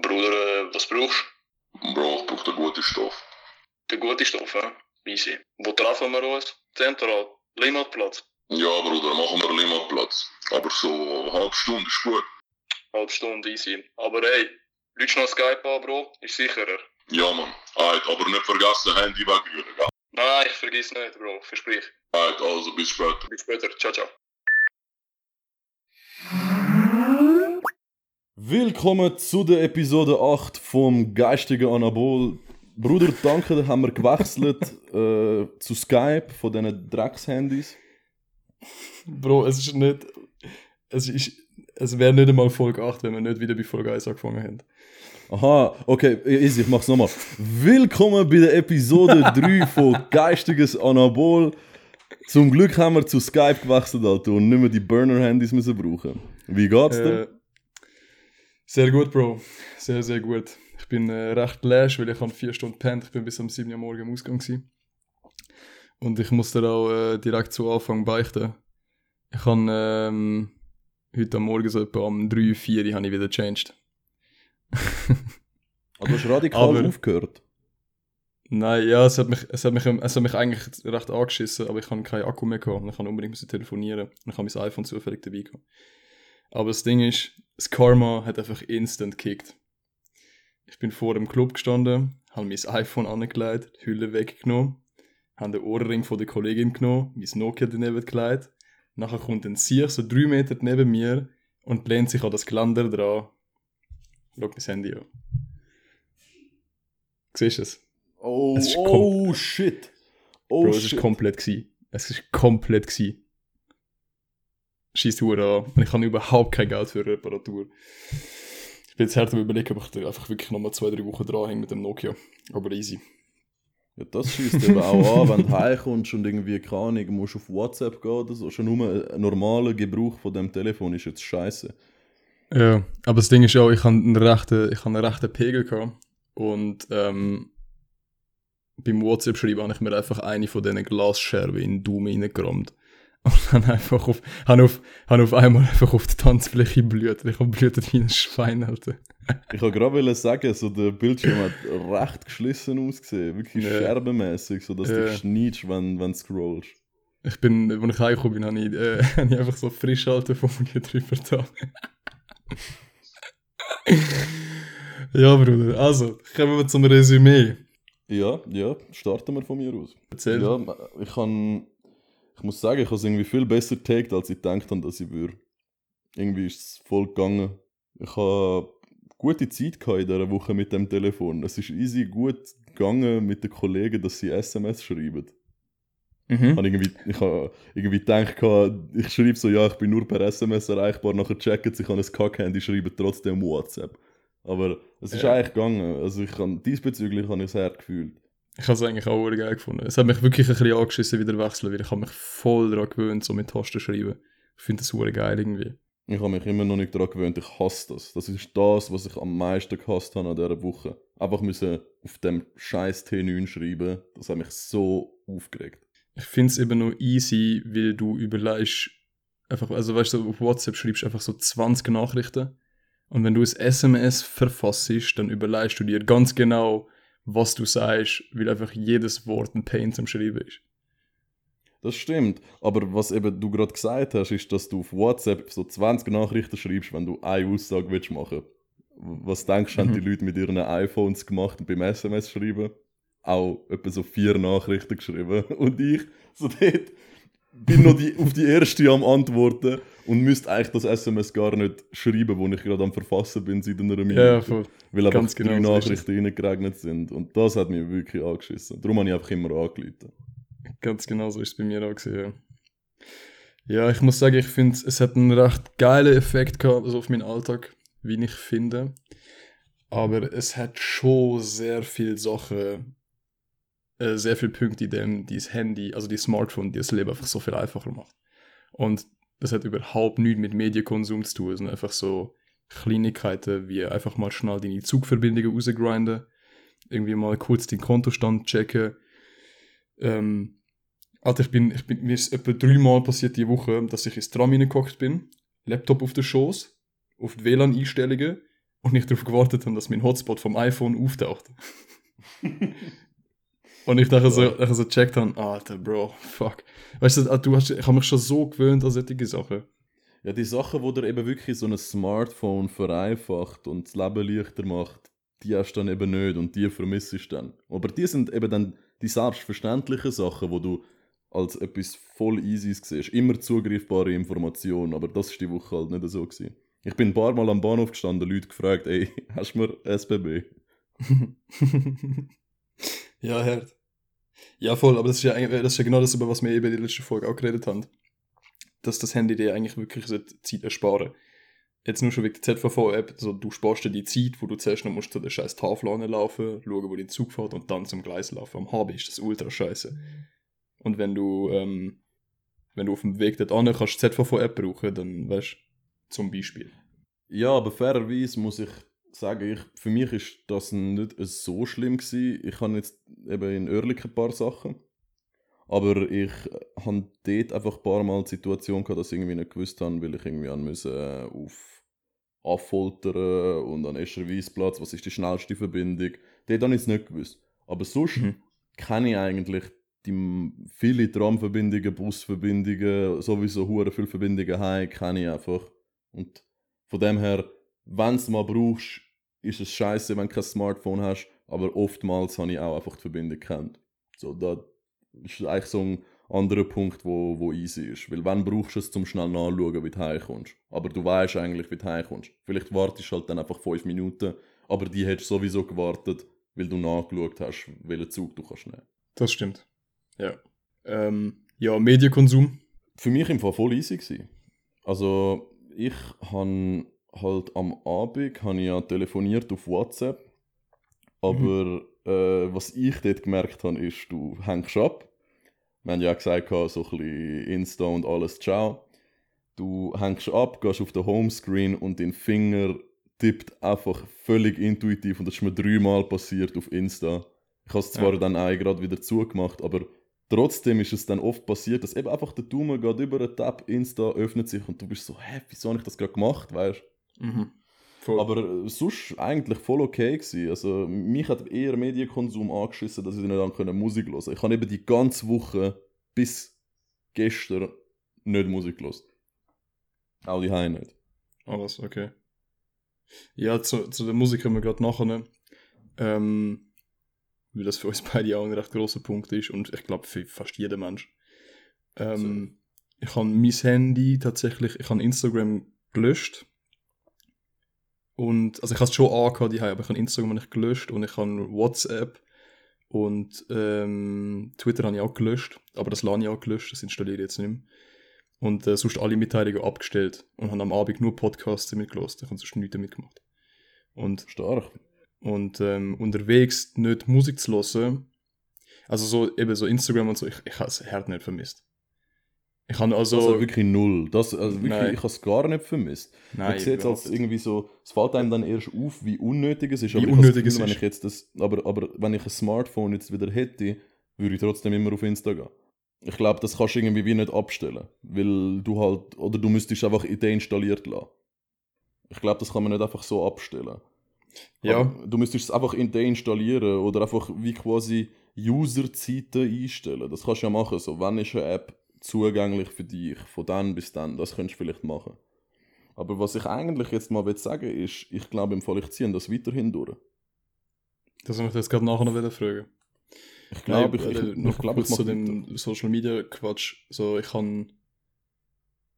Bruder, was brauchst Bro, ich brauche den guten Stoff. du? Den guten Stoff, hä? Easy. Wo treffen wir uns? Zentral. Limmatplatz. Ja, Bruder, machen wir Limmatplatz. Aber so eine halbe Stunde ist gut. Halb Stunde, easy. Aber hey, lütst noch Skype an, Bro? Ist sicherer. Ja, Mann. Alright, aber nicht vergessen, Handy wegrühren, gell? Nein, ich vergiss nicht, Bro. Versprich. Alright, also bis später. Bis später. Ciao, ciao. Willkommen zu der Episode 8 vom Geistigen Anabol. Bruder, danke, da haben wir gewechselt äh, zu Skype von diesen Dreckshandys. Bro, es ist nicht. Es, ist, es wäre nicht einmal Folge 8, wenn wir nicht wieder bei Folge 1 angefangen hätten. Aha, okay, easy, ich mach's nochmal. Willkommen bei der Episode 3 von Geistiges Anabol. Zum Glück haben wir zu Skype gewechselt, Alter, und nicht mehr die Burner-Handys müssen brauchen. Wie geht's dir? Äh, sehr gut, Bro. Sehr, sehr gut. Ich bin äh, recht lasch, weil ich habe vier Stunden pennt. Ich bin bis um 7 Uhr morgen im Ausgang. Gewesen. Und ich muss dir auch äh, direkt zu Anfang beichten. Ich habe ähm, heute Morgen so etwa um 3, 4 Uhr habe ich wieder changed. Ah, du hast radikal aber- aufgehört. Nein, ja, es hat mich, es hat mich, es hat mich eigentlich recht angeschissen, aber ich habe keinen Akku mehr gehabt und ich kann unbedingt telefonieren und ich habe mein iPhone zufällig dabei gehabt. Aber das Ding ist, das Karma hat einfach instant gekickt. Ich bin vor dem Club gestanden, habe mein iPhone angelegt, die Hülle weggenommen, habe den Ohrring von der Kollegin genommen, mein Nokia daneben gelegt, nachher kommt ein Sieg so drei Meter neben mir und lehnt sich an das Geländer dran. Schau mein Handy an. Siehst du es? Oh, Es ist oh shit. Oh Bro, es shit. ist komplett. Es ist komplett. Hure an. Und ich habe überhaupt kein Geld für Reparatur. Ich bin jetzt hart am überlegen, ob ich da einfach wirklich nochmal zwei, drei Wochen dranhänge mit dem Nokia. Aber easy. Ja, das schießt eben auch an, wenn du heimkommst und irgendwie, keine Ahnung, musst auf WhatsApp gehen oder so. Schon nur ein normaler Gebrauch von dem Telefon ist jetzt scheiße. Ja, aber das Ding ist auch, ich habe einen rechten, ich habe einen rechten Pegel gehabt. Und ähm, beim WhatsApp-Schreiben habe ich mir einfach eine von diesen Glasscherben in den Daumen reingerammt. Und dann einfach auf, habe auf, habe auf einmal einfach auf die Tanzfläche blüht. Ich habe blüht wie ein Schwein, Alter. Ich wollte gerade sagen, so der Bildschirm hat recht geschlissen ausgesehen. Wirklich Ja. scherbenmäßig, sodass Ja. du schneidest, wenn, du scrollst. Ich bin, als ich heimgekommen bin, habe ich, äh, habe ich einfach so Frischhaltefolie drüber da. ja, Bruder. Also, kommen wir zum Resümee. Ja, ja, starten wir von mir aus. Erzähl. Ja, ich kann, ich muss sagen, ich habe es irgendwie viel besser getaggt, als ich gedacht habe, dass ich würde. Irgendwie ist es voll gegangen. Ich habe gute Zeit gehabt in dieser Woche mit dem Telefon. Es ist easy gut gegangen mit den Kollegen, dass sie SMS schreiben. Mhm. Habe irgendwie, ich habe irgendwie gedacht, ich schreibe so, ja, ich bin nur per SMS erreichbar, nachher checken sie, ich habe ein Kack-Handy, schreiben trotzdem WhatsApp. Aber es ist Ja. eigentlich gegangen. Also ich kann, diesbezüglich habe ich es hart gefühlt. Ich habe es eigentlich auch geil gefunden. Es hat mich wirklich ein bisschen angeschissen, wieder wechseln, weil ich habe mich voll daran gewöhnt, so mit Tasten schreiben. Ich finde das sehr geil irgendwie. Ich habe mich immer noch nicht daran gewöhnt, ich hasse das. Das ist das, was ich am meisten gehasst habe an dieser Woche. Einfach müssen auf dem scheiß T9 schreiben, das hat mich so aufgeregt. Ich finde es eben nur easy, weil du überlegst, einfach, also weißt du, auf WhatsApp schreibst du einfach so 20 Nachrichten. Und wenn du ein SMS verfassst, dann überlegst du dir ganz genau, was du sagst, weil einfach jedes Wort ein Pain zum Schreiben ist. Das stimmt, aber was eben du gerade gesagt hast, ist, dass du auf WhatsApp so 20 Nachrichten schreibst, wenn du eine Aussage willst machen. Was denkst du, haben Mhm. die Leute mit ihren iPhones gemacht und beim SMS schreiben? Auch etwa so vier Nachrichten geschrieben. Und ich, so dort, bin noch die, auf die erste am Antworten und müsste eigentlich das SMS gar nicht schreiben, wo ich gerade am Verfassen bin seit einer Minute. Ja, voll. weil einfach ganz genau drei es. Nachrichten reingeregnet sind. Und das hat mich wirklich angeschissen. Darum habe ich einfach immer angerufen. Ganz genau so ist es bei mir auch gesehen. Ja. ja, ich muss sagen, ich finde, es hat einen recht geilen Effekt gehabt, also auf meinen Alltag, wie ich finde. Aber es hat schon sehr viele Sachen, äh, sehr viele Punkte, in dem dieses Handy, also die Smartphone, die das Leben einfach so viel einfacher macht. Und das hat überhaupt nichts mit Medienkonsum zu tun, sondern einfach so Kleinigkeiten wie einfach mal schnell deine Zugverbindungen rausgrinden, irgendwie mal kurz den Kontostand checken. Ähm, Alter, ich bin, ich bin, mir ist etwa dreimal passiert die Woche, dass ich ins Tram reingehockt bin, Laptop auf der Schoß, auf die WLAN-Einstellungen und ich darauf gewartet habe, dass mein Hotspot vom iPhone auftaucht. und ich dachte so, ich so checkt habe, Alter, Bro, fuck. Weißt du, du hast, ich habe mich schon so gewöhnt an solche Sachen. Ja, die Sachen, wo dir eben wirklich so ein Smartphone vereinfacht und das Leben leichter macht, die hast du dann eben nicht und die vermisst du dann. Aber die sind eben dann die selbstverständlichen Sachen, wo du als etwas voll easy siehst. Immer zugreifbare Informationen, aber das war die Woche halt nicht so. Gewesen. Ich bin ein paar Mal am Bahnhof gestanden, Leute gefragt, ey, hast du mir SBB? ja, hört. Ja, voll, aber das ist ja, das ist ja genau das, über was wir eben in der letzten Folge auch geredet haben. Dass das Handy dir eigentlich wirklich Zeit ersparen. Jetzt nur schon wegen der ZVV-App, also du sparst dir die Zeit, wo du zuerst noch musst zu der scheiß Tafel laufen, schauen, wo dein Zug fährt und dann zum Gleis laufen. Am HB ist das ultra scheiße. Und wenn du, ähm, wenn du auf dem Weg dorthin kannst die ZVV-App brauchen, dann weißt du, zum Beispiel. Ja, aber fairerweise muss ich sagen, ich, für mich ist das nicht so schlimm gewesen. Ich habe jetzt eben in Oerlikon ein paar Sachen. Aber ich habe dort einfach ein paar Mal die Situation gehabt, dass ich irgendwie nicht gewusst habe, weil ich irgendwie an müssen, äh, auf Affoltern und an Escherweisplatz, was ist die schnellste Verbindung. Dort habe ich es nicht gewusst. Aber sonst Mhm. kenne ich eigentlich die viele Tramverbindungen, Busverbindungen, sowieso hure viele Verbindungen heim, kenne ich einfach. Und von dem her, wenn du mal brauchst, ist es scheiße, wenn du kein Smartphone hast, aber oftmals habe ich auch einfach die Verbindung gekannt. So, da ist eigentlich so ein anderer Punkt, wo, wo easy ist. Weil wenn brauchst du es, zum schnell nachschauen, wie du heimkommst. Aber du weißt eigentlich, wie du heimkommst. Vielleicht wartest du halt dann einfach fünf Minuten, aber die hättest du sowieso gewartet, weil du nachgeschaut hast, welchen Zug du kannst nehmen. Das stimmt. Ja. Ähm, ja, Medienkonsum. Für mich im Fall voll easy gewesen. Also, ich han halt am Abend han ich ja telefoniert auf WhatsApp. Aber äh, was ich dort gemerkt habe, ist, du hängst ab. Wir haben ja gesagt, so ein bisschen Insta und alles, ciao. Du hängst ab, gehst auf den Homescreen und dein Finger tippt einfach völlig intuitiv. Und das ist mir dreimal passiert auf Insta. Ich habe es zwar Ja. dann auch gerade wieder zugemacht, aber trotzdem ist es dann oft passiert, dass eben einfach der Daumen geht über den Tab, Insta öffnet sich und du bist so, hä, wieso habe ich das gerade gemacht, weißt Mhm. Voll. aber äh, sonst eigentlich voll okay gewesen. Also mich hat eher Medienkonsum angeschissen, dass ich nicht an können Musik hören. Ich habe eben die ganze Woche bis gestern nicht Musik gehört. Auch die Heim nicht. Alles, okay. Ja, zu, zu der Musik haben wir gerade nachher. Ähm, weil das für uns beide auch ein recht grosser Punkt ist und ich glaube für fast jeden Mensch. Ähm, ich habe mein Handy tatsächlich, ich habe Instagram gelöscht. Und, also ich habe es schon angehabt, die aber ich habe Instagram nicht gelöscht und ich habe WhatsApp und ähm, Twitter habe ich auch gelöscht, aber das LAN ich auch gelöscht, das installiere ich jetzt nicht mehr. Und äh, sonst alle Mitteilungen abgestellt und habe am Abend nur Podcasts damit gelost. Ich habe sonst nichts damit gemacht. Und, Stark. und ähm, unterwegs nicht Musik zu hören, also so eben so Instagram und so, ich, ich habe es hart nicht vermisst. Ich habe also... Also wirklich null. Das, also wirklich, Nein. ich habe es gar nicht vermisst. nein, ich sehe jetzt als irgendwie so, es fällt einem dann erst auf, wie unnötig es ist. Wie aber unnötig es Gefühl, wenn ist. ich jetzt das, aber, aber wenn ich ein Smartphone jetzt wieder hätte, würde ich trotzdem immer auf Insta gehen. Ich glaube, das kannst du irgendwie wie nicht abstellen, weil du halt, oder du müsstest einfach deinstalliert lassen. Ich glaube, das kann man nicht einfach so abstellen. Ja. Aber du müsstest es einfach in deinstallieren oder einfach wie quasi User-Zeiten einstellen. Das kannst du ja machen. So, wann ist eine App zugänglich für dich? Von dann bis dann. Das könntest du vielleicht machen. Aber was ich eigentlich jetzt mal will sagen ist, ich glaube im Fall, ich ziehe das weiterhin durch. Das habe ich jetzt gerade nachher noch wieder fragen. Ich glaube, ich, ich, äh, ich, noch glaube, ich kurz zu mache dem Social Media Quatsch. So, ich kann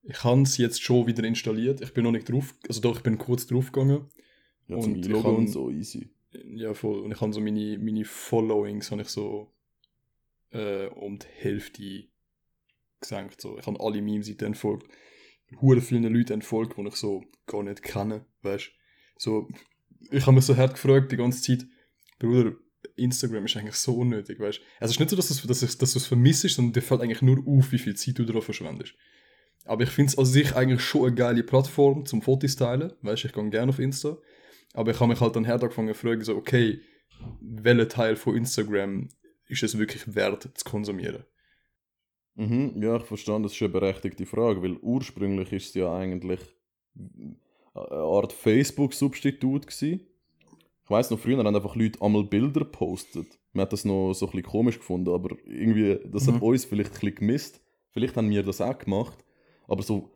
ich habe es jetzt schon wieder installiert. Ich bin noch nicht drauf, also doch, ich bin kurz drauf gegangen. ja, zum und ich kann- und so easy. Ja, voll. Und ich habe so meine, meine Followings habe ich so äh, um die Hälfte gesenkt. So. Ich habe alle Meme-Seiten entfolgt. Hure vielen Leuten entfolgt, die ich so gar nicht kenne, weißt So, ich habe mich so hart gefragt die ganze Zeit, Bruder, Instagram ist eigentlich so unnötig, weißt Also es ist nicht so, dass du es dass, dass vermisst, sondern dir fällt eigentlich nur auf, wie viel Zeit du darauf verschwendest. Aber ich finde es an sich eigentlich schon eine geile Plattform zum Fotos teilen, weißt ich gehe gerne auf Insta. Aber ich habe mich halt dann hart angefangen zu fragen, so, okay, welcher Teil von Instagram ist es wirklich wert zu konsumieren? Mhm, ja, ich verstehe, das ist eine berechtigte Frage, weil ursprünglich ist es ja eigentlich. eine Art Facebook-Substitut gewesen. Ich weiß noch, früher haben einfach Leute einmal Bilder gepostet. Man hat das noch so ein bisschen komisch gefunden, aber irgendwie, das Mhm. hat uns vielleicht ein bisschen gemisst. Vielleicht haben wir das auch gemacht. Aber so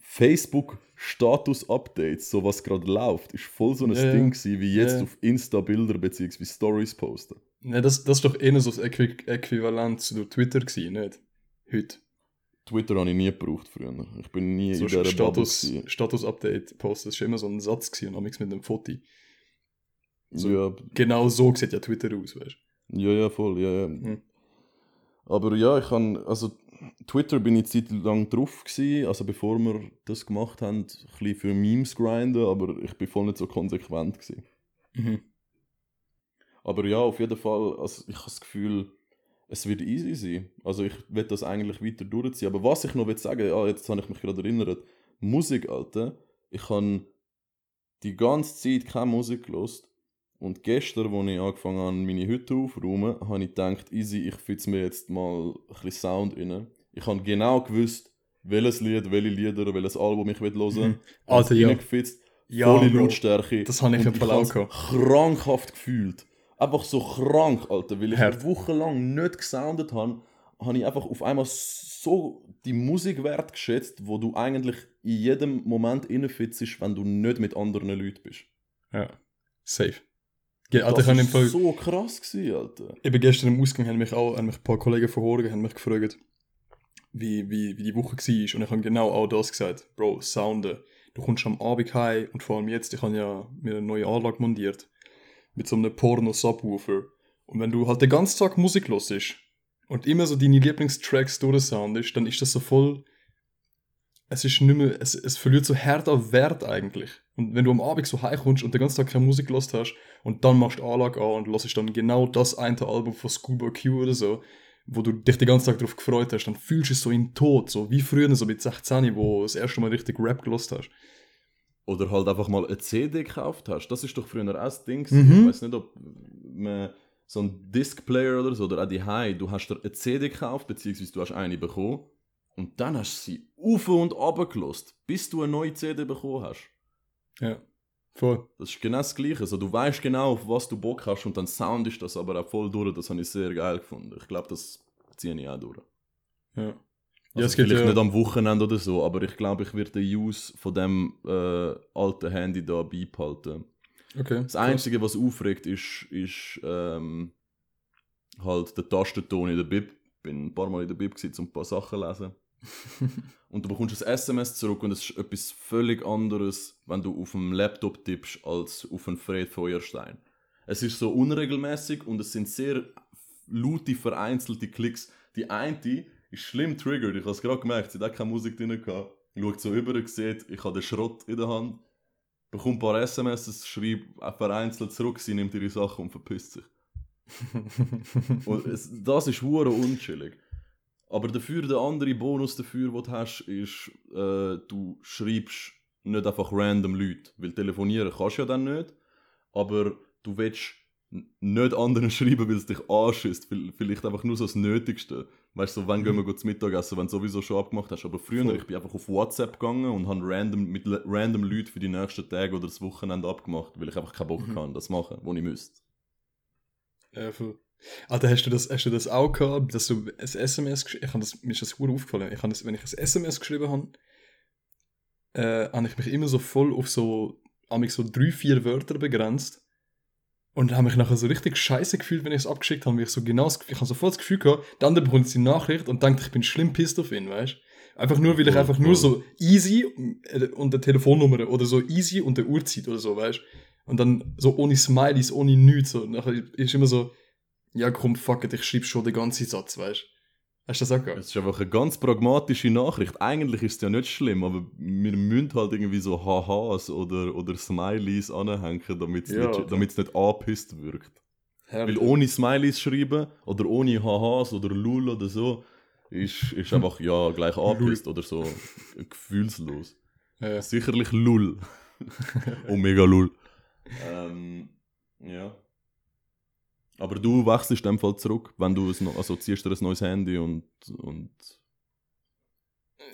Facebook-Status-Updates, so was gerade läuft, ist voll so ein Ja, ja. Ding gewesen, wie jetzt Ja, ja. auf Insta-Bilder bzw. Stories posten. Ne, das, das ist doch eher so das Äqui Äquivalent zu Twitter gewesen, nicht? Heute. Twitter habe ich nie gebraucht früher. Ich bin nie So in dieser Status, gewesen. Status-Update posten, das war immer so ein Satz gewesen, und mit einem Foto. so- Ja, Genau so sieht ja Twitter aus, weißt Ja, ja, voll, ja, ja. Mhm. Aber ja, ich kann, also Twitter bin ich Zeit lang drauf gewesen, also bevor wir das gemacht haben, ein bisschen für Memes grinden, aber ich bin voll nicht so konsequent gewesen. du? Mhm. Aber ja, auf jeden Fall, also ich habe das Gefühl, es wird easy sein. Also ich will das eigentlich weiter durchziehen. Aber was ich noch will sagen, ja, jetzt habe ich mich gerade erinnert, Musik, Alter, ich habe die ganze Zeit keine Musik gelost. Und gestern, als ich angefangen habe, meine Hütte aufzuräumen, habe ich gedacht, easy, ich fühle mir jetzt mal ein bisschen Sound rein. Ich habe genau gewusst, welches Lied, welche Lieder, welches Album ich hören will. Mhm. Alter, ja. Reingefitzt, Ja, volle Bro. Lautstärke. Das habe ich im hab's gehabt. krankhaft gefühlt. Einfach so krank, Alter. Weil ich Hart. eine Woche lang nicht gesoundet habe, habe ich einfach auf einmal so die Musik wertgeschätzt, wo du eigentlich in jedem Moment reinfitzt, wenn du nicht mit anderen Leuten bist. Ja. Safe. Ge Alter, das ich Fall. so krass gewesen, Alter. Eben gestern im Ausgang haben mich auch haben mich ein paar Kollegen von Horgen haben mich gefragt, wie, wie, wie die Woche war. Und ich habe genau auch das gesagt. Bro, Sounden. Du kommst am Abend heim und vor allem jetzt, ich habe ja mir eine neue Anlage montiert. Mit so einem Porno-Subwoofer. Und wenn du halt den ganzen Tag Musik hörst und immer so deine Lieblingstracks durchsoundest, dann ist das so voll. Es ist nicht mehr, es, es verliert so hart an Wert eigentlich. Und wenn du am Abend so heimkommst und den ganzen Tag keine Musik gehört hast und dann machst du Anlage an und hörst dann genau das eine Album von Schoolboy Q oder so, wo du dich den ganzen Tag darauf gefreut hast, dann fühlst du es so in Tod, so wie früher, so mit 16, wo du das erste Mal richtig Rap gelost hast. Oder halt einfach mal eine CD gekauft hast. Das ist doch früher auch das Ding. Mhm. Ich weiß nicht, ob man so ein Disc-Player oder so, oder auch die High, du hast dir eine CD gekauft, beziehungsweise du hast eine bekommen. Und dann hast du sie auf und runter gelost, bis du eine neue CD bekommen hast. Ja, voll. Das ist genau das Gleiche. Also, du weißt genau, auf was du Bock hast und dann Sound ist das aber auch voll durch. Das habe ich sehr geil gefunden. Ich glaube, das ziehe ich auch durch. Ja. Also ja, es geht vielleicht ja. nicht am Wochenende oder so, aber ich glaube, ich werde den Use von dem äh, alten Handy da beibehalten. Okay. Das Einzige, was aufregt, ist, ist ähm, halt der Tastenton in der Bib. Ich bin ein paar Mal in der Bib, gewesen, um ein paar Sachen zu lesen. und du bekommst ein SMS zurück und es ist etwas völlig anderes, wenn du auf dem Laptop tippst, als auf einen Fred Feuerstein. Es ist so unregelmäßig und es sind sehr laute, vereinzelte Klicks. Die eine ist schlimm triggert. Ich habe es gerade gemerkt, sie hat auch keine Musik drin gehabt. Schaut so über, sieht, ich habe den Schrott in der Hand, bekommt ein paar SMS, schreibt auch vereinzelt zurück, sie nimmt ihre Sachen und verpisst sich. Und es, das ist hure unchillig. Aber dafür, der andere Bonus dafür, den du hast, ist, äh, du schreibst nicht einfach random Leute. Weil telefonieren kannst du ja dann nicht. Aber du willst nicht anderen schreiben, weil es dich anschießt. Vielleicht einfach nur so das Nötigste. Weißt du, so, wann gehen wir gut zum Mittagessen, wenn du sowieso schon abgemacht hast. Aber früher, Voll. ich bin einfach auf WhatsApp gegangen und habe random, mit random Leuten für die nächsten Tage oder das Wochenende abgemacht, weil ich einfach keinen Bock Mhm. hatte, das machen, was ich müsste. Ja, voll. Alter, hast du das, hast du das auch gehabt, dass du ein SMS geschrieben ich das Mir ist das gut aufgefallen. Ich das, wenn ich ein SMS geschrieben habe, äh, habe ich mich immer so voll auf so, amig so drei, vier Wörter begrenzt. Und habe mich nachher so richtig scheiße gefühlt, wenn ich es abgeschickt habe. weil Ich, so genau das, ich habe sofort das Gefühl gehabt, der andere bekommt die Nachricht und denkt, ich bin schlimm pissed auf ihn, weißt Einfach nur, weil ich einfach nur so easy äh, und der Telefonnummer oder so easy und der Uhrzeit oder so, weißt Und dann so ohne Smileys, ohne nichts. So. Nachher ist immer so, ja komm, fuck it, ich schreibe schon den ganzen Satz, weißt Hast du das auch gehabt? Es ist einfach eine ganz pragmatische Nachricht. Eigentlich ist es ja nicht schlimm, aber wir müssen halt irgendwie so Hahas oder, oder Smileys anhängen, damit es Ja, nicht, okay. nicht angepisst wirkt. Herrlich. Weil ohne Smileys schreiben oder ohne Hahas oder Lul oder so, ist, ist einfach ja gleich angepisst oder so gefühlslos. Ja. Sicherlich Lul. Omega Lul. Ähm, ja. Aber du wechselst in dem Fall zurück, wenn du es also ziehst dir ein neues Handy und, und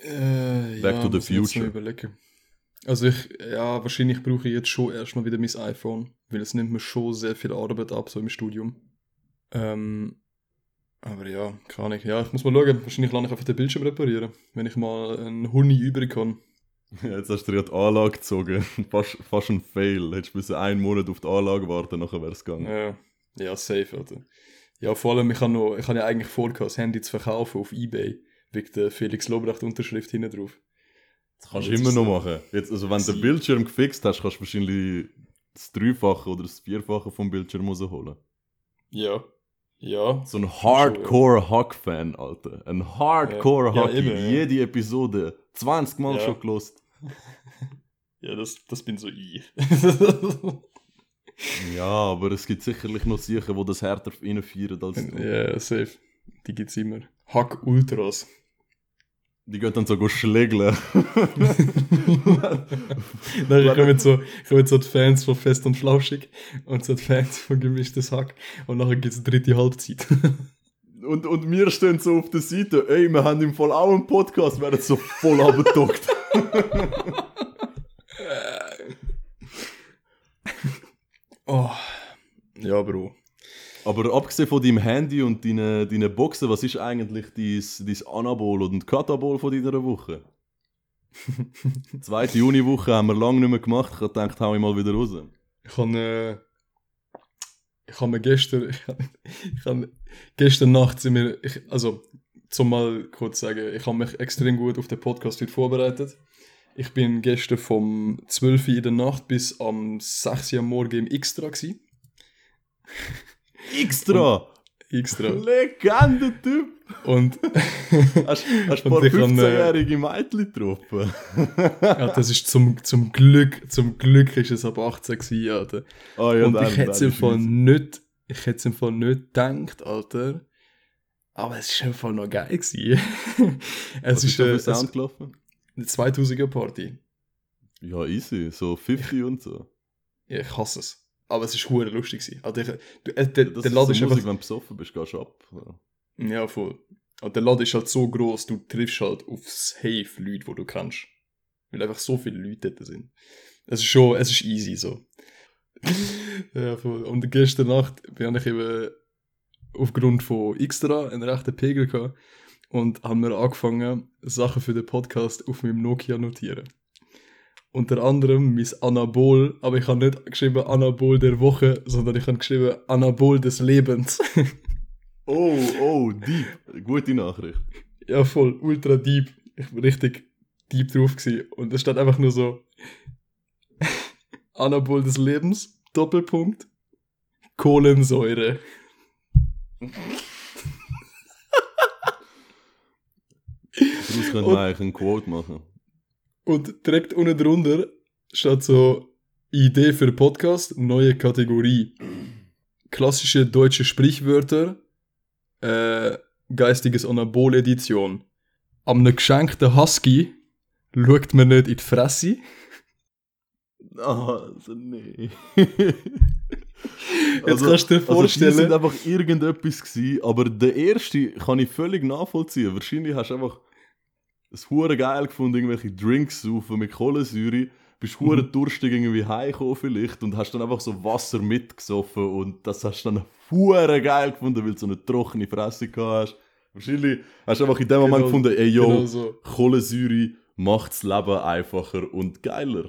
Äh, Back to the ich future. Überlegen. Also ich, ja, wahrscheinlich brauche ich jetzt schon erstmal wieder mein iPhone, weil es nimmt mir schon sehr viel Arbeit ab, so im Studium. Ähm, aber ja, keine Ahnung. Ja, ich muss mal schauen. Wahrscheinlich lerne ich einfach den Bildschirm reparieren, wenn ich mal einen Huni übrig kann. Ja, jetzt hast du dir ja die Anlage gezogen. fast, fast ein Fail. Hättest du müssen einen Monat auf die Anlage warten, nachher wäre es gegangen. Ja, ja, safe, Alter. Ja, vor allem, ich habe noch, ich habe ja eigentlich vor, das Handy zu verkaufen auf Ebay, wegen der Felix Lobrecht-Unterschrift hinten drauf. Das kannst du immer ist noch machen. Jetzt, also wenn du den Bildschirm gefixt hast, kannst du wahrscheinlich das Dreifache oder das Vierfache vom Bildschirm rausholen. Ja. Ja. So ein Hardcore-Hack-Fan, Alter. Ein Hardcore-Hack. Ja, eben, ja. Jede Episode 20 Mal Ja. schon gelost. Ja, das, das bin so ich. Ja, aber es gibt sicherlich noch Sachen, die das härter reinfeiern als du. ja, safe. Die gibt's immer. Hack Ultras. Die gehen dann so go schlägeln. Nein, ich komme so, ich komme so die Fans von Fest und Flauschig und so die Fans von Gemischtes Hack und nachher gibt's eine dritte Halbzeit. und, und wir stehen so auf der Seite, ey, wir haben im Fall auch einen Podcast, werden so voll abgedockt. oh. Ja, Bro. Aber abgesehen von deinem Handy und deinen, deinen Boxen, was ist eigentlich dein, dein Anabol und Katabol von deiner Woche? Zweite Juniwoche haben wir lange nicht mehr gemacht. Ich habe gedacht, hau ich mal wieder raus. Ich habe äh, ich habe mir gestern ich habe, ich habe gestern Nacht sind wir ich, also zum mal kurz sagen, ich habe mich extrem gut auf den Podcast heute vorbereitet. Ich bin gestern vom 12 Uhr in der Nacht bis am 6 Uhr am Morgen im Extra gsi. Extra! Extra. Legende-Typ! Und Hast, hast ein Und paar ich kann, äh, 15-jährige Mädchen getroffen? ja, das ist zum, zum Glück, zum Glück ist es ab 18 gewesen, Alter. Ah, ja, Und dann- ich hätte es im ist Fall nicht, ich hätte es im Fall nicht gedacht, Alter. Aber es ist im Fall noch geil gewesen. es Was ist da äh, Sound gelaufen? Eine 2000er Party. Ja, easy. So 50 und so. Ja, ich hasse es. Aber es ist hure lustig gewesen. Also ich, du, äh, der, Das der ist so ist Musik, einfach, wenn du besoffen bist, gehst du ab. Ja. ja voll. Und der Laden ist halt so groß, du triffst halt auf safe Leute, die du kennst. Weil einfach so viele Leute dort sind. Es ist schon, es ist easy so. ja, voll. Und gestern Nacht bin ich eben aufgrund von Xtra einen rechten Pegel gehabt und haben wir angefangen, Sachen für den Podcast auf meinem Nokia notieren. Unter anderem mein Anabol, aber ich habe nicht geschrieben Anabol der Woche, sondern ich habe geschrieben Anabol des Lebens. Oh, oh, deep. Gute Nachricht. ja, voll, ultra deep. Ich bin richtig deep drauf gewesen. Und es steht einfach nur so Anabol des Lebens, Doppelpunkt, Kohlensäure. Daraus Und- wir eigentlich einen Quote machen. Und direkt unten drunter steht so Idee für Podcast, neue Kategorie. Klassische deutsche Sprichwörter, äh, geistiges Anabol-Edition. Am geschenkten Husky schaut man nicht in die Fresse. Ah, also nee. Jetzt kannst du dir Also vorstellen, sind einfach irgendetwas gewesen, aber der erste kann ich völlig nachvollziehen. Wahrscheinlich hast du einfach es hure geil gefunden, irgendwelche Drinks saufen mit Kohlensäure, bist hure Mhm. durstig irgendwie heimgekommen vielleicht und hast dann einfach so Wasser mitgesoffen und das hast du dann hure geil gefunden, weil du so eine trockene Fresse gehabt hast. Wahrscheinlich hast du einfach in dem Moment Genau- gefunden, ey yo, genau so. Kohlensäure macht das Leben einfacher und geiler.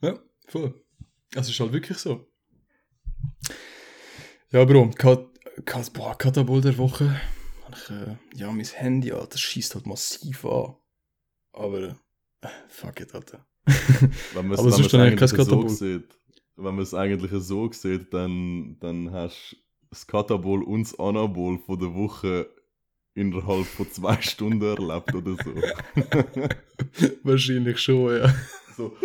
Ja, voll. Es ist halt wirklich so. Ja, Bro, Kat Kat boah, Katabol der Woche. Äh, ja, mein Handy, Alter, das schießt halt massiv an. Aber, äh, fuck it, Alter. Wenn man es eigentlich kein so sieht, wenn man es eigentlich so sieht, dann, dann hast du das Katabol und das Anabol von der Woche innerhalb von zwei Stunden erlebt oder so. Wahrscheinlich schon, ja. so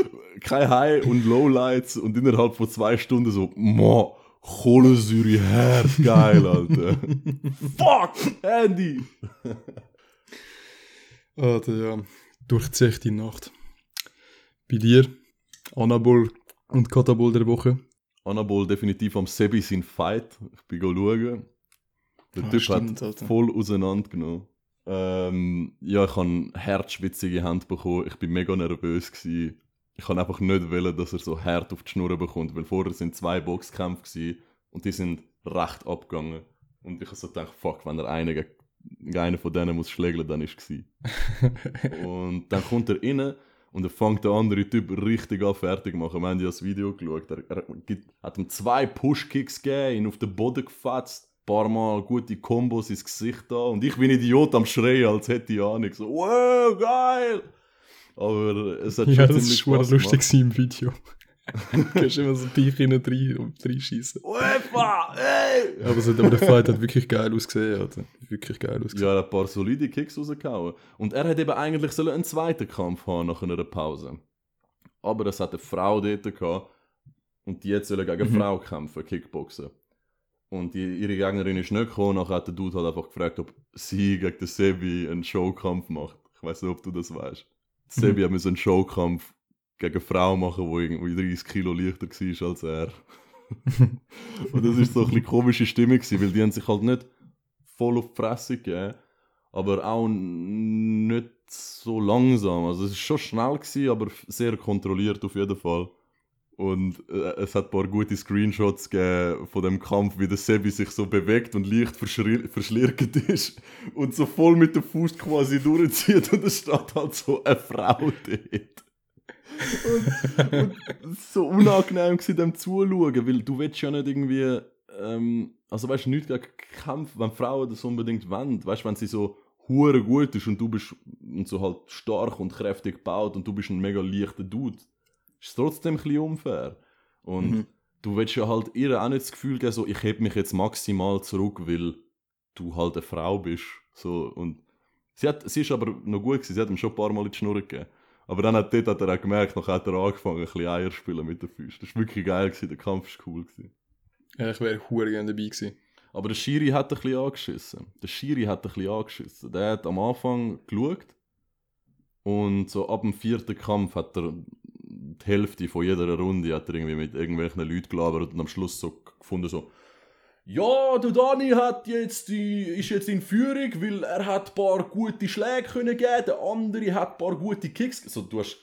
kein High und Lowlights und innerhalb von zwei Stunden so, mo, Kohlensäure, hart geil, Alter. Fuck, Handy! Alter, ja. Durchzechte Nacht. Bei dir, Anabol und Katabol der Woche. Anabol definitiv am Sebi sein Fight. Ich bin go schauen. Der Ah, Typ stimmt, hat Alter. voll auseinandergenommen. Ähm, ja, ich habe herzschwitzige Hände bekommen. Ich bin mega nervös. Gewesen. Ich kann einfach nicht wollen, dass er so hart auf die Schnur bekommt, weil vorher sind zwei Boxkämpfe gewesen, und die sind recht abgegangen. Und ich habe so gedacht, fuck, wenn er einen einen von denen muss schlägeln, dann ist es Und dann kommt er rein und er fängt der andere Typ richtig an fertig zu machen. Wir haben ja das Video geschaut. Er, er gibt, hat ihm zwei Pushkicks gegeben, ihn auf den Boden gefetzt, ein paar Mal gute Kombos ins Gesicht da. Und ich bin Idiot am Schreien, als hätte ich Ahnung. So, wow, geil! Aber es hat ja, schon das ziemlich ist schon Spaß lustig gemacht. im Video. du kannst immer so Peich rein rein und reinschießen. UEFA, ey! Aber, hat, aber der Fight hat wirklich geil ausgesehen. Alter. Wirklich geil ausgesehen. Ja, er hat ein paar solide Kicks rausgehauen. Und er hat eben eigentlich sollen einen zweiten Kampf haben nach einer Pause. Aber es hat eine Frau dort gehabt und die jetzt sollen gegen Mhm. Frau kämpfen, Kickboxen. Und die, ihre Gegnerin ist nicht gekommen, nachher hat der Dude halt einfach gefragt, ob sie gegen den Sebi einen Showkampf macht. Ich weiß nicht, ob du das weißt. Mhm. Sebi hat müssen einen Showkampf gegen eine Frau machen, die irgendwie 30 Kilo leichter war als er. und das ist so ein bisschen komische Stimmung, gewesen, weil die haben sich halt nicht voll auf die Fresse gegeben, aber auch nicht so langsam. Also es war schon schnell, gewesen, aber sehr kontrolliert auf jeden Fall. Und äh, es hat ein paar gute Screenshots gegeben von dem Kampf, wie der Sebi sich so bewegt und leicht verschlirkt ist und so voll mit der Fuß quasi durchzieht und es steht halt so eine Frau dort. Und, und so unangenehm gewesen, dem zuzuschauen, weil du willst ja nicht irgendwie, ähm, also weißt du, nicht gegen Kämpfe, wenn Frauen das unbedingt wollen, weißt du, wenn sie so hure gut ist und du bist und so halt stark und kräftig gebaut und du bist ein mega leichter Dude, ist es trotzdem ein bisschen unfair. Und Mhm. du willst ja halt ihr auch nicht das Gefühl geben, so, ich heb mich jetzt maximal zurück, weil du halt eine Frau bist. So, und sie, hat, sie ist aber noch gut gewesen, sie hat ihm schon ein paar Mal in die Schnur gegeben. Aber dann hat, dort hat er auch gemerkt, nachher hat er angefangen, ein bisschen Eier zu spielen mit den Füßen. Das war wirklich geil, gewesen, der Kampf war cool. Gewesen. Ja, ich wäre hure gerne dabei gewesen. Aber der Schiri hat ein bisschen angeschissen. Der Schiri hat ein bisschen angeschissen. Der hat am Anfang geschaut und so ab dem vierten Kampf hat er die Hälfte von jeder Runde hat er irgendwie mit irgendwelchen Leuten gelabert und am Schluss so gefunden so ja, der Dani hat jetzt die, ist jetzt in Führung, weil er hat ein paar gute Schläge können geben, der andere hat ein paar gute Kicks. So, du hast,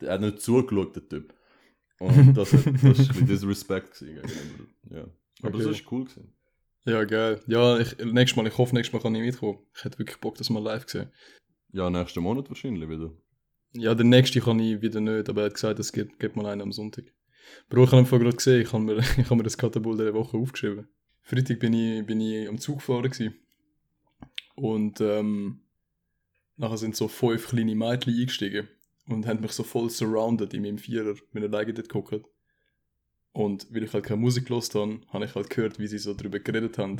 der hat nicht zugeschaut, der Typ. Und das, das war ein bisschen Disrespect gewesen. Ja. Aber Okay. das war cool. Gewesen. Ja, geil. Ja, ich, nächstes Mal, ich hoffe, nächstes Mal kann ich mitkommen. Ich hätte wirklich Bock, das mal live zu sehen. Ja, nächsten Monat wahrscheinlich wieder. Ja, der nächste kann ich wieder nicht, aber er hat gesagt, es gibt, gibt mal einen am Sonntag. Bro, ich habe einfach gerade gesehen, ich habe mir, ich habe mir das Katapult dieser Woche aufgeschrieben. Freitag bin ich, bin ich am Zug gefahren gewesen. Und ähm, nachher sind so fünf kleine Mädchen eingestiegen und haben mich so voll surrounded in meinem Vierer, wenn ich alleine dort geguckt. Und weil ich halt keine Musik gehört habe, habe ich halt gehört, wie sie so darüber geredet haben.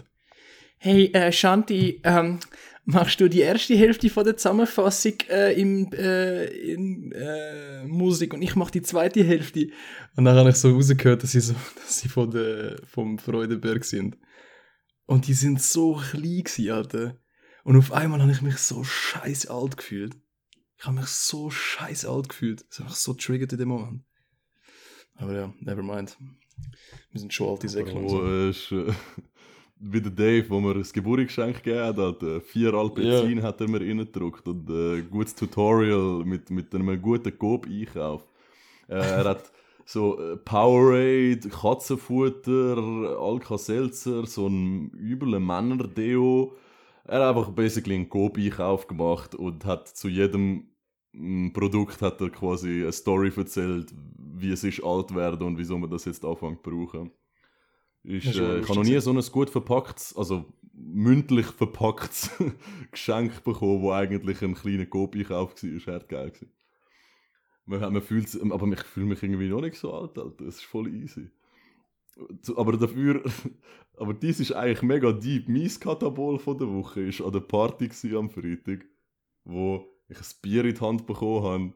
Hey, äh, Shanti, ähm, machst du die erste Hälfte von der Zusammenfassung äh, im, äh, in äh, Musik und ich mach die zweite Hälfte. Und dann habe ich so rausgehört, dass sie, so, dass sie von der, vom Freudenberg sind. Und die sind so klein gewesen, Alter. Und auf einmal habe ich mich so scheiß alt gefühlt. Ich habe mich so scheiß alt gefühlt. Das hat mich so triggert in dem Moment. Aber ja, never mind. Wir sind schon alte Säcke und so. Äh, äh, wie der Dave, wo mir das Geburtsgeschenk gegeben hat, äh, vier Alpezin hat er mir reingedruckt und äh, ein gutes Tutorial mit, mit einem guten Coop-Einkauf. Äh, er hat so äh, Powerade, Katzenfutter, Alka-Seltzer, so ein übler Männer-Deo. Er hat einfach basically einen Coop-Einkauf gemacht und hat zu jedem mm, Produkt hat er quasi eine Story erzählt, wie es ist alt werden und wieso man das jetzt anfängt zu brauchen. Ist, äh, ich habe noch nie so ein gut verpacktes, also mündlich verpacktes Geschenk bekommen, wo eigentlich ein kleiner Coop-Einkauf war. Das war geil. Man, man fühlt, aber ich fühle mich irgendwie noch nicht so alt, Alter. Das ist voll easy. Aber dafür, aber dies ist eigentlich mega deep. Mein Katabol von der Woche ist an der Party am Freitag, wo ich ein Bier in die Hand bekommen habe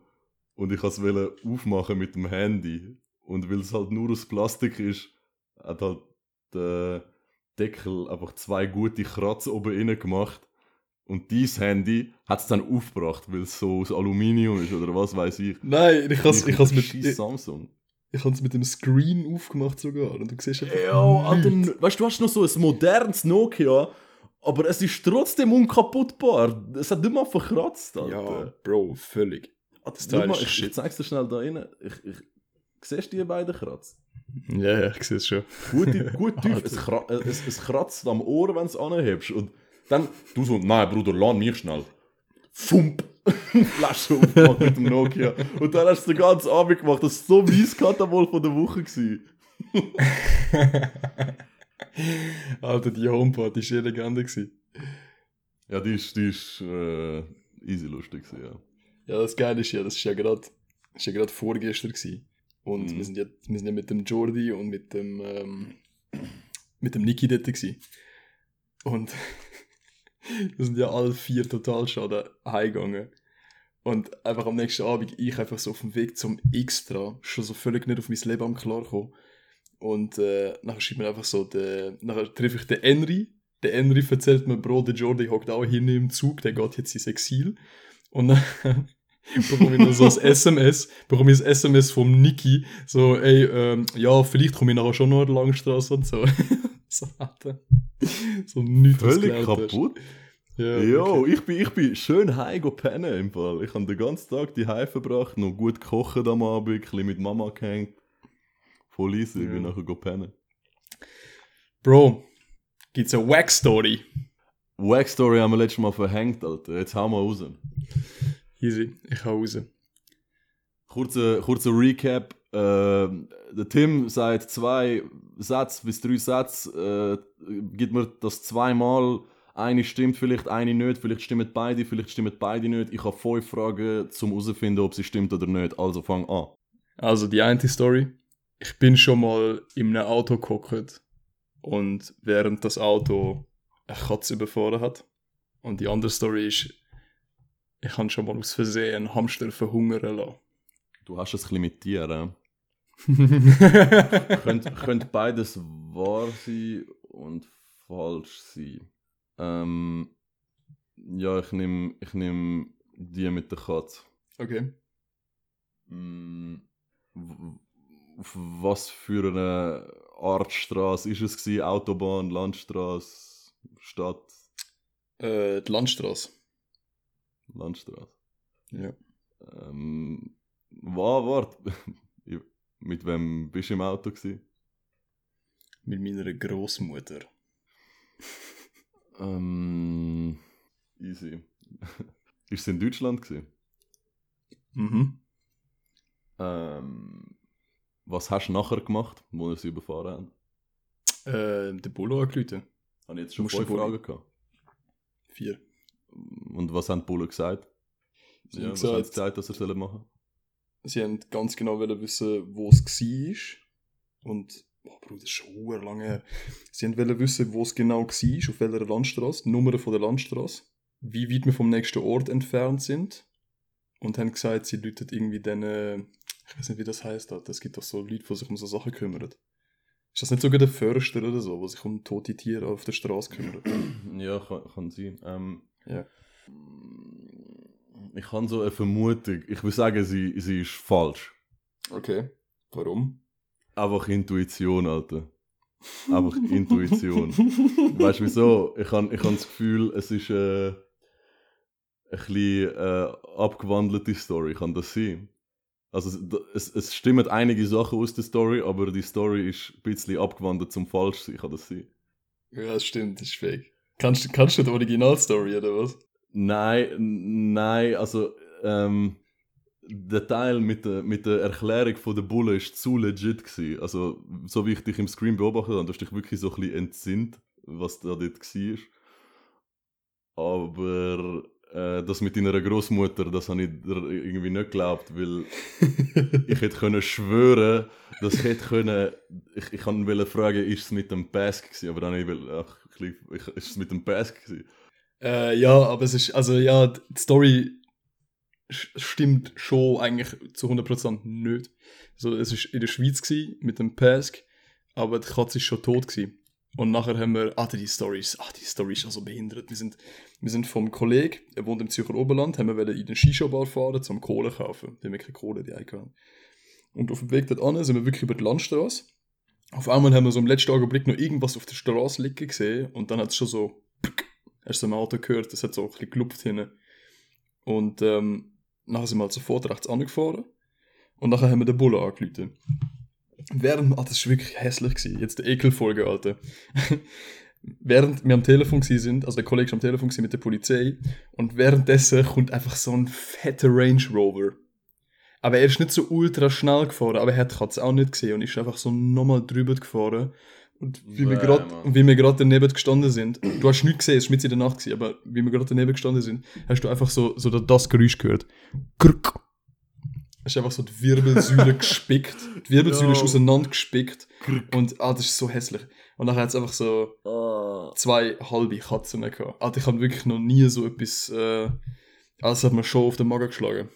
und ich es wollte aufmachen mit dem Handy. Und weil es halt nur aus Plastik ist, hat halt der Deckel einfach zwei gute Kratzer oben innen gemacht. Und dieses Handy hat es dann aufgebracht, weil es so aus Aluminium ist oder was weiß ich. Nein, ich ich has mit, ich, Samsung. ich has mit dem Screen aufgemacht sogar. Und du siehst einfach. Ja, Alter, weißt du, du hast noch so ein modernes Nokia, aber es ist trotzdem unkaputtbar. Es hat nicht mal verkratzt, Alter. Ja, Bro, völlig. Schau mal, ist ich, ich zeig's dir schnell da rein. Ich, ich, siehst du die beiden Kratz? Ja, ja, ich sehe es schon. Gut, gut tief. es, äh, es, es kratzt am Ohr, wenn du es anhebst. Und dann, du so, nein, Bruder, lass mich schnell. Fump! Flasche aufgemacht mit dem Nokia. Und dann hast du den ganzen Abend gemacht. Das war so mies Katamol von der Woche. Alter, die HomePod die war eh Legende. Ja, die ist, die ist äh, easy lustig. Ja. Ja, das Geile ist ja, das ist ja gerade ja vorgestern gewesen. Und Mhm. wir, sind ja, wir sind ja mit dem Jordi und mit dem, ähm, mit dem Niki dort gewesen. Und wir sind ja alle vier total schade heimgegangen. Und einfach am nächsten Abend, ich einfach so auf dem Weg zum Extra, schon so völlig nicht auf mein Leben am klarkommen. Und äh, nachher schreibt mir einfach so, der, nachher treffe ich den Henry. Der Henry erzählt mir, Bro, der Jordi hockt auch hinten im Zug, der geht jetzt ins Exil. Und dann bekomme ich noch so ein SMS, bekomme ich ein SMS vom Niki, so, ey, ähm, ja, vielleicht komme ich nachher schon noch an die Langstrasse und so. so, Alter. So nichts Völlig kaputt. Ja, Jo, wirklich. ich bin, ich bin schön heim go pennen im Fall. Ich habe den ganzen Tag die Heim verbracht, noch gut gekocht am Abend, ein bisschen mit Mama gehängt. Voll easy, ich bin Ja. nachher go pennen. Bro, gibt's eine Wack-Story? Wack Story haben wir letztes Mal verhängt, Alter. Jetzt hauen wir raus. Easy, ich hau raus. Kurzer, kurzer Recap. Ähm, der Tim sagt zwei Sätze bis drei Sätze. Äh, gibt mir das zweimal. Eine stimmt vielleicht, eine nicht. Vielleicht stimmen beide, vielleicht stimmen beide nicht. Ich habe fünf Fragen, um herauszufinden, ob sie stimmt oder nicht. Also fang an. Also die eine Story. Ich bin schon mal in einem Auto gehockt und während das Auto eine Katze überfahren hat. Und die andere Story ist, ich habe schon mal aus Versehen einen Hamster verhungern lassen. Du hast es ein bisschen mit Tieren. könnte, könnte beides wahr sein und falsch sein. Ähm, ja, ich nehme ich nehm die mit der Katze. okay. Mm, Auf was für eine Art Straße ist es gewesen? Autobahn, Landstraße, Stadt, Äh, die Landstraße. Landstraße. Ja. Ähm, wa- wart, mit wem bist du im Auto gewesen? Mit meiner Großmutter. Ähm, easy. ist es in Deutschland gewesen? Mhm. Ähm, was hast du nachher gemacht, wo wir sie überfahren haben? Äh, der Bullo angerufen. Habe ich jetzt schon fünf Fragen gehabt. Vier. Und was haben die Bullen gesagt? Sie Ja, haben was haben sie gesagt, gesagt, dass er sollen machen sie haben ganz genau wissen, wo es war. Und, oh Bruder, das ist schon lange her. Sie haben wollen wissen, wo es genau war, auf welcher Landstraße, die Nummer von der Landstraße, wie weit wir vom nächsten Ort entfernt sind. Und haben gesagt, sie läuten irgendwie äh, ich weiß nicht, wie das heißt, Alter. es gibt doch so Leute, die sich um so Sachen kümmern. Ist das nicht sogar der Förster oder so, der sich um tote Tiere auf der Straße kümmert? Ja, kann, kann sein. Ähm, Ja. Ich habe so eine Vermutung. Ich will sagen, sie, sie ist falsch. Okay. Warum? Einfach Intuition, Alter. Einfach Intuition. Weißt du wieso? Ich habe ich hab das Gefühl, es ist äh, ein bisschen äh, abgewandelte Story. Kann das sein? Also es, es, es stimmen einige Sachen aus der Story, aber die Story ist ein bisschen abgewandelt zum falsch sein. Kann das sein? Ja, das stimmt, das ist fake. Kannst, du- kannst du die Originalstory oder was? Nein, nein, also ähm, der Teil mit der, mit der Erklärung von der Bulle ist zu legit gewesen. Also so wie ich dich im Screen beobachtet habe, du hast dich wirklich so ein bisschen entsinnt, was da dort war. Aber äh, das mit deiner Großmutter, das habe ich irgendwie nicht geglaubt, weil ich hätte können schwören, dass ich hätte können, ich, ich kann wollte fragen, ist es mit dem Pask gewesen, aber dann habe ich, will- ach, ist es mit dem Pask gewesen? Äh, ja, aber es ist, also ja, die Story stimmt schon eigentlich zu 100% nicht. Also es ist in der Schweiz gsi mit dem Pask, aber die Katze ist schon tot gsi. Und nachher haben wir, ah, die Story ist, ah, die Story ist also behindert. Wir sind, wir sind vom Kollegen, er wohnt im Zürcher Oberland, haben wir in den Shisha-Bar fahren, zum Kohle kaufen. Haben wir keine Kohle, die haben. Und auf dem Weg dort sind wir wirklich über die Landstraße. Auf einmal haben wir so im letzten Augenblick noch irgendwas auf der Straße liegen gesehen und dann hat es schon so, hast du Auto gehört, das hat so ein bisschen gelupft hinten. Und ähm, nachher sind wir halt sofort rechts angefahren und nachher haben wir den Bullen angerufen. Während, ah, das war wirklich hässlich gewesen. Jetzt die Ekelfolge, Alter. während wir am Telefon sind, also der Kollege ist am Telefon mit der Polizei und währenddessen kommt einfach so ein fetter Range Rover. Aber er ist nicht so ultra schnell gefahren, aber er hat es auch nicht gesehen und ist einfach so nochmal drüber gefahren. Und wie wir gerade Mann. und wie wir gerade daneben gestanden sind, du hast nichts gesehen, es war mitten in der Nacht, gewesen, aber wie wir gerade daneben gestanden sind, hast du einfach so, so das Geräusch gehört. Krrk. Es ist einfach so die Wirbelsäule gespickt. Die Wirbelsäule ist auseinandergespickt. Und ah, das ist so hässlich. Und dann hat es einfach so Ah. zwei halbe Katzen gehabt. Alter, ich habe wirklich noch nie so etwas. Äh, alles hat mir schon auf den Magen geschlagen.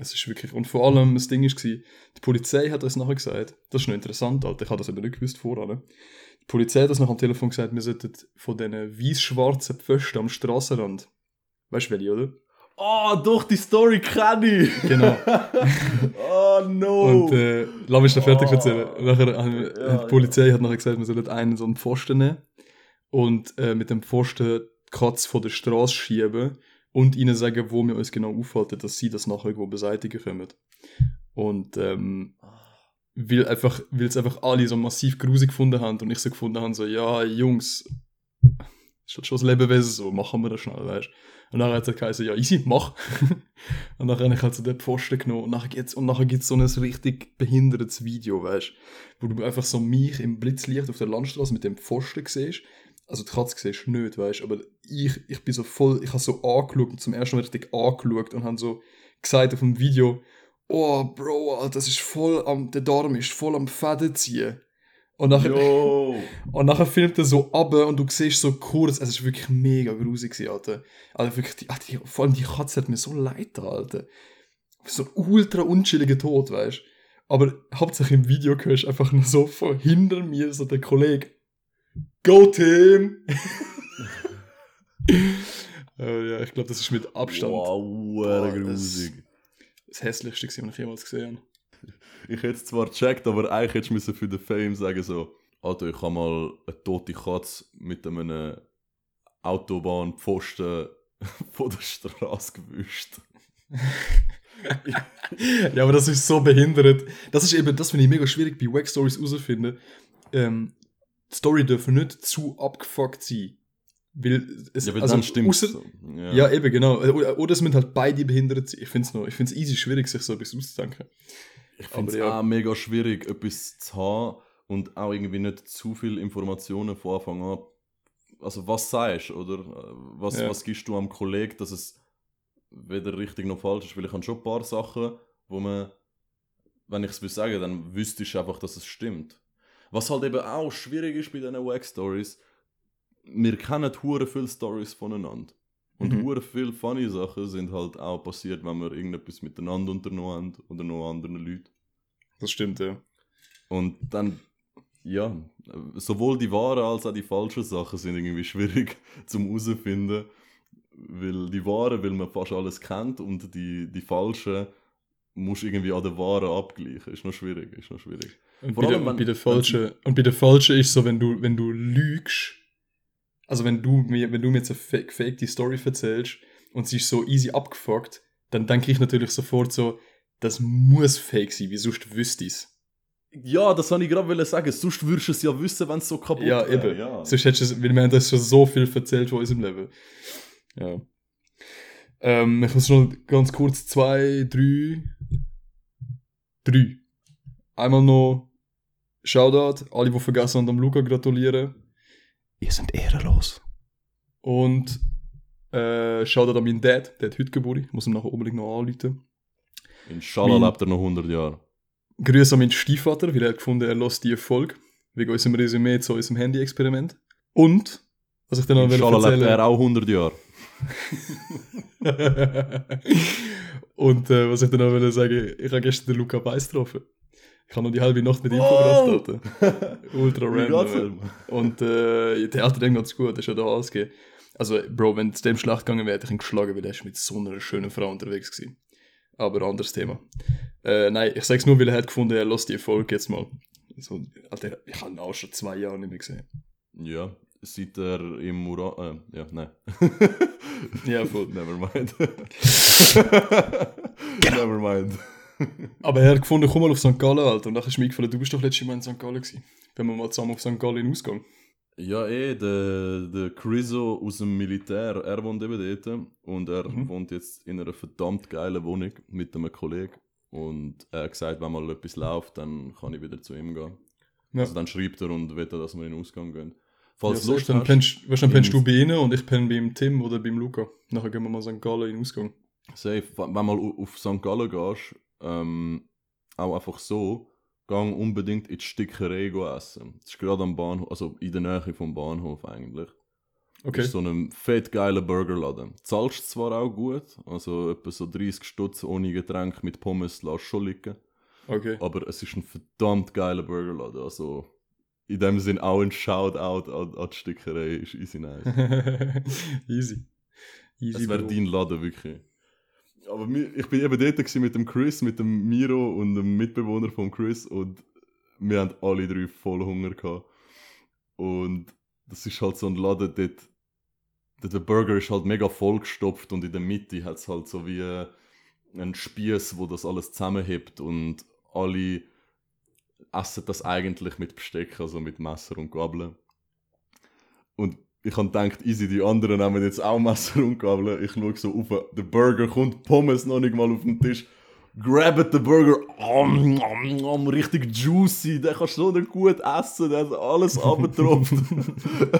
Es ist wirklich. Und vor allem, das Ding war, die Polizei hat uns nachher gesagt, das ist noch interessant, Alter, ich habe das eben nicht gewusst vorher. ne? Die Polizei hat uns nachher am Telefon gesagt, wir sollten von diesen weiß-schwarzen Pfosten am Strassenrand. Weißt du welche, oder? Ah, doch, die Story kenne ich! Genau. oh no! Und äh, lass mich noch fertig Oh. erzählen. Nachher, wir- Ja, die Polizei hat nachher gesagt, wir sollen einen so einen Pfosten nehmen und äh, mit dem Pfosten die Katze von der Straße schieben und ihnen sagen, wo wir uns genau aufhalten, dass sie das nachher irgendwo beseitigen können. Und ähm, weil einfach, weil es einfach alle so massiv grusig gefunden haben und ich so gefunden habe, so, ja, Jungs, ist halt schon das Lebewesen so, machen wir das schnell, weißt. Und dann hat er geheißen, ja, easy, mach. und dann habe ich halt so den Pfosten genommen und nachher geht's, und nachher gibt's so ein richtig behindertes Video, weißt wo du einfach so mich im Blitzlicht auf der Landstraße mit dem Pfosten siehst. Also die Katze siehst du nicht, weißt aber ich, ich bin so voll, ich habe so angeschaut und zum ersten Mal richtig angeschaut und habe so gesagt auf dem Video, oh, Bro, Alter, das ist voll am, der Darm ist voll am Fäden ziehen. Und nachher, Yo! und nachher filmt er so ab und du siehst so kurz, es ist wirklich mega grusig, gewesen, Alter. Also wirklich, die, Alter, die, vor allem die Katze hat mir so leid, Alter. So ein ultra unchilliger Tod, weißt du. Aber hauptsächlich im Video hörst du einfach nur so von hinter mir, so der Kollege, Go Team! äh, ja, ich glaube, das ist mit Abstand Wow, wow, das- grusig. das hässlichste, was ich jemals gesehen habe. Ich hätte es zwar gecheckt, aber eigentlich hättest du müssen für den Fame sagen so, Alter, ich habe mal eine tote Katze mit einem Autobahnpfosten von der Straße gewischt. ja, aber das ist so behindert. Das ist eben, das finde ich mega schwierig bei Wack Stories herauszufinden. Ähm, die Story dürfen nicht zu abgefuckt sein. Weil es, Ja, weil also dann stimmt so. Ja. eben, genau. Oder, oder es müssen halt beide behindert sein. Ich finde es noch, ich easy schwierig, sich so etwas auszudenken. Ich finde es ja. auch mega schwierig, etwas zu haben und auch irgendwie nicht zu viel Informationen von Anfang an. Also was sagst du, oder? Was, Ja. was gibst du am Kollegen, dass es weder richtig noch falsch ist? Weil ich habe schon ein paar Sachen, wo man, wenn ich es will sagen, dann wüsste ich einfach, dass es stimmt. Was halt eben auch schwierig ist bei diesen Wack-Stories, wir kennen hure viele Stories voneinander. Und Mhm. hure viele funny Sachen sind halt auch passiert, wenn wir irgendetwas miteinander unternommen haben oder noch anderen Leuten. Das stimmt, ja. Und dann, ja, sowohl die wahren als auch die falschen Sachen sind irgendwie schwierig zum herausfinden. Weil die wahren, weil man fast alles kennt und die, die falschen musst du irgendwie an den wahren abgleichen. Ist noch schwierig, ist noch schwierig. Und Vor bei, der, allem, und, bei wenn- der falschen, und bei der falschen ist so, wenn du, wenn du lügst, also wenn du mir, wenn du mir jetzt eine fake, gefakte Story erzählst und sie ist so easy abgefuckt, dann denke ich natürlich sofort so, das muss fake sein, wie sonst wüsste ich es. Ja, das wollte ich gerade sagen. Sonst würdest du es ja wissen, wenn es so kaputt Ja, wäre. eben. Ja. Sonst hättest du es, weil wir haben das schon so viel erzählt von unserem Leben. Ja. Ähm, ich muss noch ganz kurz zwei, drei, drei. Einmal noch Shoutout, alle, die vergessen haben, am Luca gratulieren. Ihr seid ehrenlos. Und äh, Shoutout an meinen Dad, der hat heute Geburt. Ich muss ihm nachher unbedingt noch anrufen. Inshallah Mein- lebt er noch 100 Jahre. Grüße an meinen Stiefvater, weil er hat gefunden, er lässt die Folge wegen unserem Resümee zu unserem Handy-Experiment. Und, was ich dann noch Inshallah lebt erzählen er auch 100 Jahre. Und äh, was ich dann noch will sagen, ich habe gestern den Luca Weiss getroffen. Ich habe noch die halbe Nacht mit ihm Oh! verbracht, Alter. Ultra random. Und äh, der Alter dem ganz gut, der ist ja da alles gegeben. Also, Bro, wenn es dem schlecht gegangen wäre, hätte ich ihn geschlagen, weil er ist mit so einer schönen Frau unterwegs gewesen. Aber anderes Thema. Äh, nein, ich sag's nur, weil er hat gefunden, er lässt die Folge jetzt mal. So, Alter, ich habe ihn auch schon zwei Jahre nicht mehr gesehen. Ja, seit er im Murat. Äh, ja, nein. Ja, voll. Never mind. Never mind. Aber er hat gefunden, komm mal auf St. Gallen, Alter. Und dann ist mir eingefallen, du bist doch letztes Mal in St. Gallen gewesen. Wenn wir mal zusammen auf St. Gallen in Ausgang. Ja, eh, der, der Chriso aus dem Militär, er wohnt eben dort. Und er Mhm. wohnt jetzt in einer verdammt geilen Wohnung mit einem Kollegen. Und er hat gesagt, wenn mal etwas läuft, dann kann ich wieder zu ihm gehen. Ja. Also dann schreibt er und will, dass wir in den Ausgang gehen. Ja, Falls du ist, dann hast, pennst, weißt, dann pennst du bei ihnen und ich penne beim Tim oder beim Luca. Nachher gehen wir mal St. Gallen in den Ausgang. safe, wenn mal au- auf St. Gallen gehst, ähm, auch einfach so, gang unbedingt in die Stickerei go essen. Das ist gerade am Bahnhof, also in der Nähe vom Bahnhof eigentlich. Okay. ist so ein fett geiler Burgerladen. Zahlst zwar auch gut, also etwa so 30 Stutz ohne Getränk mit Pommes lässt schon liegen, Okay. aber es ist ein verdammt geiler Burgerladen. Also in dem Sinn auch ein Shoutout an, an die Stickerei, ist easy nice. Easy. Easy. Es wäre dein Laden, wirklich. Aber ich bin eben dort mit dem Chris, mit dem Miro und dem Mitbewohner von Chris und wir haben alle drei voll Hunger gehabt. Und das ist halt so ein Laden, dort, dort der Burger ist halt mega vollgestopft und in der Mitte hat es halt so wie äh, einen Spieß, wo das alles zusammenhebt und alle essen das eigentlich mit Besteck, also mit Messer und Gabeln. Und ich habe gedacht, easy, die anderen nehmen jetzt auch Messer und Gabeln. Ich schaue so auf, der Burger kommt, Pommes noch nicht mal auf den Tisch. Grabbt den Burger, om, om, om, richtig juicy, den kannst du so gut essen, der hat alles abgetropft.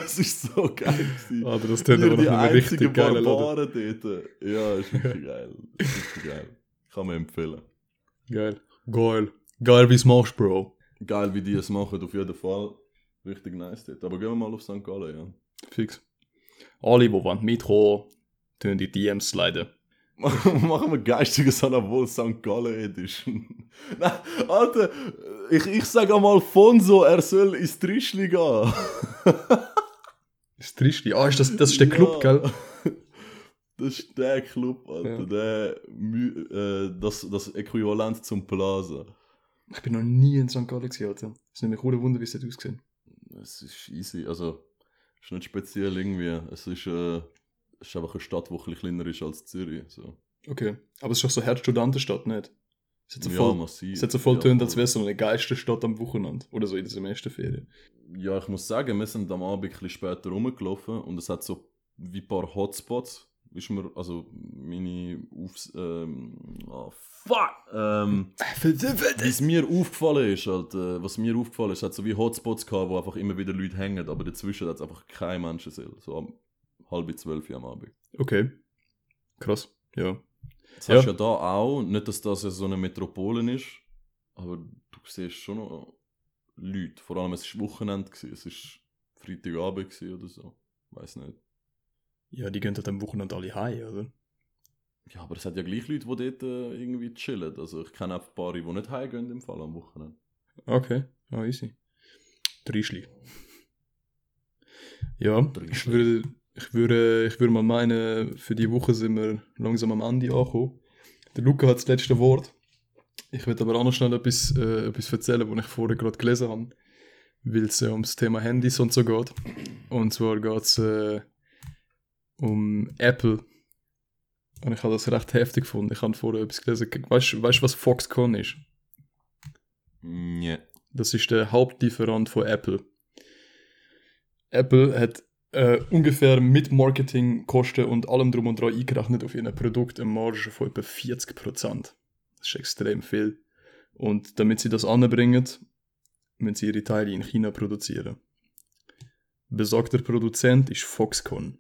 Es ist so geil gewesen. Ah, das tut aber die nach einem richtig Laden. Barbaren dort. Ja, ist wirklich geil. Ist geil. Kann man empfehlen. Geil. Geil. Geil, wie es machst, Bro. Geil, wie die es machen, auf jeden Fall. Richtig nice dort. Aber gehen wir mal auf St. Gallen, ja. Fix. Alle, die wollen mitkommen, tun die DMs sliden. Machen wir geistiges an obwohl St. Gallen Edition. Nein, Alter, ich, ich sage einmal Fonso, er soll ins Trischli gehen. Das Trischli. Ah, ist das, das ist der Club, Ja. gell? Das ist der Club, Alter. Ja. Der, äh, das, das Äquivalent zum Plaza. Ich bin noch nie in St. Gallen gewesen, Alter. Es nimmt mich ohne Wunder, wie es dort ausgesehen. Es ist easy, also ist nicht speziell irgendwie. Es ist, äh, es ist einfach eine Stadt, die ein bisschen kleiner ist als Zürich. So. Okay. Aber es ist doch so Herzstudentenstadt, nicht? Es hat so ja, voll, massiv. es hat so voll ja, tönt, als wäre es so eine geilste Stadt am Wochenende. Oder so in der Semesterferien. Ja, ich muss sagen, wir sind am Abend ein bisschen später rumgelaufen und es hat so wie ein paar Hotspots. Ist mir, also meine Aufs... Ähm, oh, fuck! Ähm, es mir aufgefallen ist, halt, äh, was mir aufgefallen ist, hat so wie Hotspots gehabt, wo einfach immer wieder Leute hängen, aber dazwischen hat es einfach kein Menschenseele. So am halb zwölf am Abend. Okay. Krass. Ja. Das Ja. hast du ja da auch, nicht, dass das so eine Metropole ist, aber du siehst schon noch Leute. Vor allem, es war Wochenende, gewesen, es war Freitagabend oder so. Weiß nicht. Ja, die gehen halt am Wochenende alle heim, oder? Ja, aber es hat ja gleich Leute, die dort äh, irgendwie chillen. Also ich kenne auch ein paar, die nicht heimgehen im Fall am Wochenende. Okay. Ah, easy. Trischli. Ja, ich würde, ich, würde, ich würde mal meinen, für die Woche sind wir langsam am Ende angekommen. Der Luca hat das letzte Wort. Ich würde aber auch noch schnell etwas, äh, etwas erzählen, was ich vorher gerade gelesen habe, weil es äh, ums Thema Handys und so geht. Und zwar geht es äh, um Apple. Und ich habe das recht heftig gefunden. Ich habe vorher etwas gelesen. Weißt du, was Foxconn ist? Nee. Das ist der Hauptlieferant von Apple. Apple hat äh, ungefähr mit Marketingkosten und allem drum und dran eingerechnet auf ihr Produkt eine Marge von etwa 40%. Das ist extrem viel. Und damit sie das anbringen, müssen sie ihre Teile in China produzieren. Besagter Produzent ist Foxconn.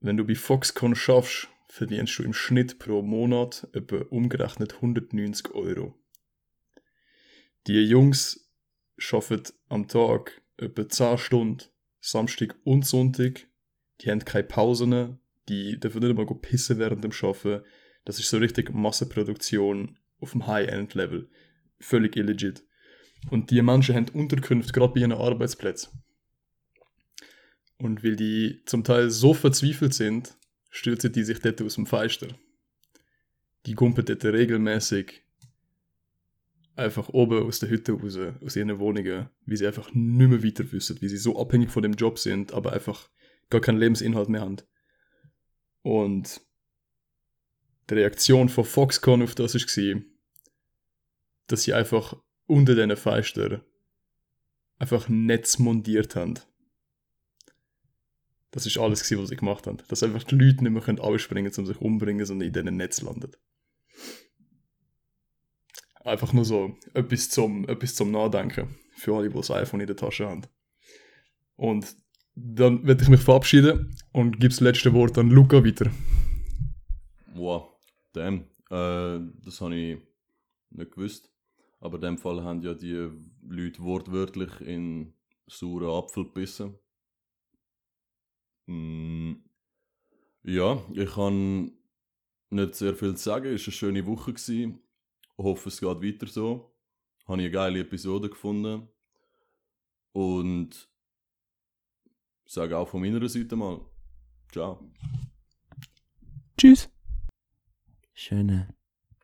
Wenn du bei Foxconn schaffst, verdienst du im Schnitt pro Monat etwa umgerechnet 190 Euro. Die Jungs arbeiten am Tag etwa 10 Stunden, Samstag und Sonntag. Die haben keine Pausen, die dürfen nicht mal pissen während dem Arbeiten. Das ist so richtig Massenproduktion auf dem High-End-Level. Völlig illegit. Und die Menschen haben Unterkünfte, gerade bei ihren Arbeitsplätzen. Und weil die zum Teil so verzweifelt sind, stürzen die sich dort aus dem Feister. Die gumpen dort regelmäßig einfach oben aus der Hütte raus, aus ihren Wohnungen, wie sie einfach nicht mehr weiter wissen, wie sie so abhängig von dem Job sind, aber einfach gar keinen Lebensinhalt mehr haben. Und die Reaktion von Foxconn auf das war, dass sie einfach unter diesen Fenstern einfach Netz montiert haben. Das ist alles, was sie gemacht haben. Dass einfach die Leute nicht mehr abspringen können, um sich umbringen, sondern in diesen Netz landen. Einfach nur so etwas zum, etwas zum Nachdenken. Für alle, die das iPhone in der Tasche haben. Und dann werde ich mich verabschieden und gebe das letzte Wort an Luca weiter. Wow, damn. Äh, das habe ich nicht gewusst. Aber in dem Fall haben ja die Leute wortwörtlich in sauren Apfel gebissen. Mm, ja, ich kann nicht sehr viel zu sagen. Es war eine schöne Woche. Gewesen. Ich hoffe, es geht weiter so. Habe ich eine geile Episode gefunden. Und sage auch von meiner Seite mal. Ciao. Tschüss. Schöne